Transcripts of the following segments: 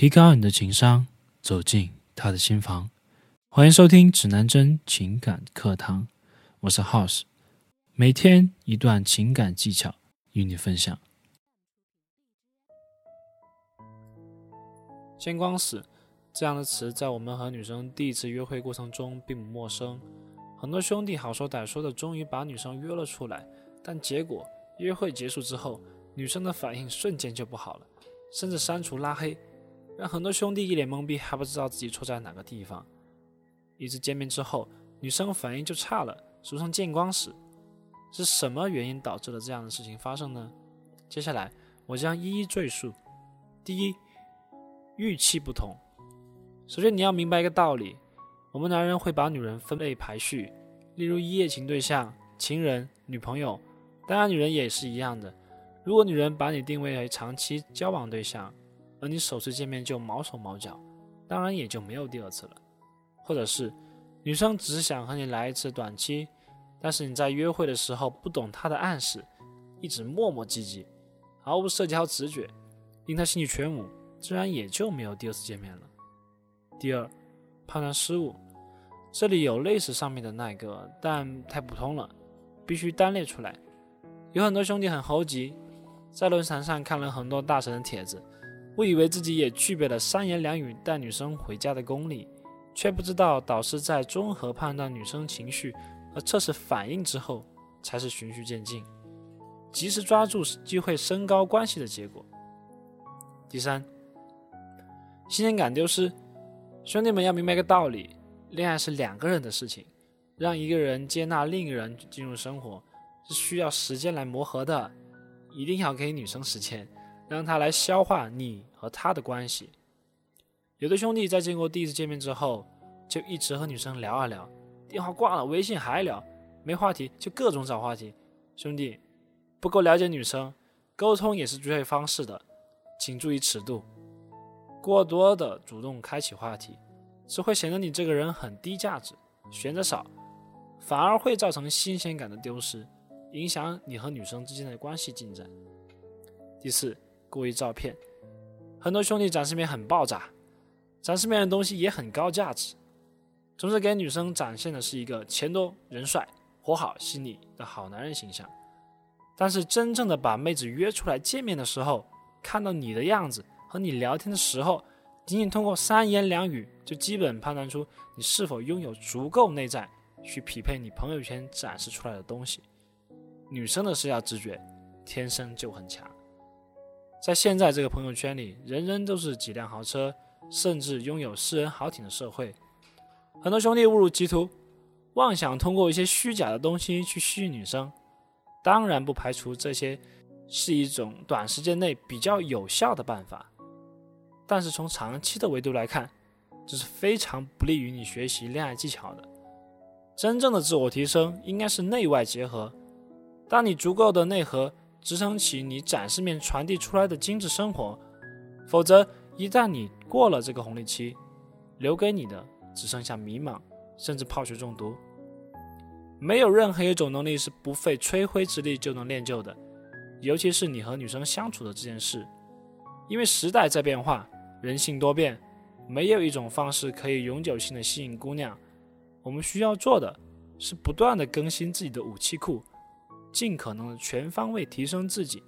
提高你的情商，走进他的心房。欢迎收听指南针情感课堂，我是 House，每天一段情感技巧与你分享。见光死这样的词，在我们和女生第一次约会过程中并不陌生。很多兄弟好说歹说的，终于把女生约了出来，但结果约会结束之后，女生的反应瞬间就不好了，甚至删除拉黑。让很多兄弟一脸懵逼，还不知道自己错在哪个地方。一次见面之后，女生反应就差了，俗称见光死。是什么原因导致了这样的事情发生呢？接下来我将一一赘述。第一，预期不同。首先你要明白一个道理：我们男人会把女人分类排序，例如一夜情对象、情人、女朋友。当然，女人也是一样的。如果女人把你定位为长期交往对象，而你首次见面就毛手毛脚，当然也就没有第二次了。或者是女生只是想和你来一次短期，但是你在约会的时候不懂她的暗示，一直磨磨唧唧，毫无社交直觉，令她心里全无，自然也就没有第二次见面了。第二，判断失误，这里有类似上面的那个，但太普通了，必须单列出来。有很多兄弟很猴急，在论坛上看了很多大神的帖子。误以为自己也具备了三言两语带女生回家的功力，却不知道导师在综合判断女生情绪和测试反应之后，才是循序渐进，及时抓住机会升高关系的结果。第三，新鲜感丢失，兄弟们要明白一个道理：恋爱是两个人的事情，让一个人接纳另一个人进入生活，是需要时间来磨合的，一定要给女生时间。让他来消化你和他的关系。有的兄弟在经过第一次见面之后，就一直和女生聊啊聊，电话挂了，微信还聊，没话题就各种找话题。兄弟不够了解女生，沟通也是最会方式的，请注意尺度。过多的主动开启话题，只会显得你这个人很低价值，选择少，反而会造成新鲜感的丢失，影响你和女生之间的关系进展。第四。故意照骗，很多兄弟展示面很爆炸，展示面的东西也很高价值，总是给女生展现的是一个钱多人帅、活好心理的好男人形象。但是真正的把妹子约出来见面的时候，看到你的样子和你聊天的时候，仅仅通过三言两语就基本判断出你是否拥有足够内在去匹配你朋友圈展示出来的东西。女生的社交直觉天生就很强。在现在这个朋友圈里，人人都是几辆豪车，甚至拥有私人豪艇的社会，很多兄弟误入歧途，妄想通过一些虚假的东西去吸引女生。当然不排除这些是一种短时间内比较有效的办法，但是从长期的维度来看，这是非常不利于你学习恋爱技巧的。真正的自我提升应该是内外结合，当你足够的内核。支撑起你展示面传递出来的精致生活，否则一旦你过了这个红利期，留给你的只剩下迷茫，甚至泡水中毒。没有任何一种能力是不费吹灰之力就能练就的，尤其是你和女生相处的这件事，因为时代在变化，人性多变，没有一种方式可以永久性的吸引姑娘。我们需要做的是不断的更新自己的武器库。尽可能的全方位提升自己，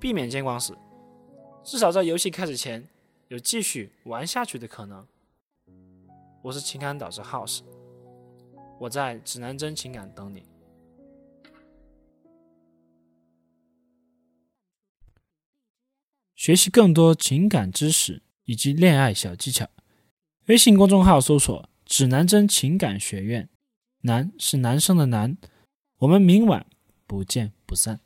避免见光死，至少在游戏开始前有继续玩下去的可能。我是情感导师 House，我在指南针情感等你。学习更多情感知识以及恋爱小技巧，微信公众号搜索“指南针情感学院”，男是男生的男，我们明晚。不见不散。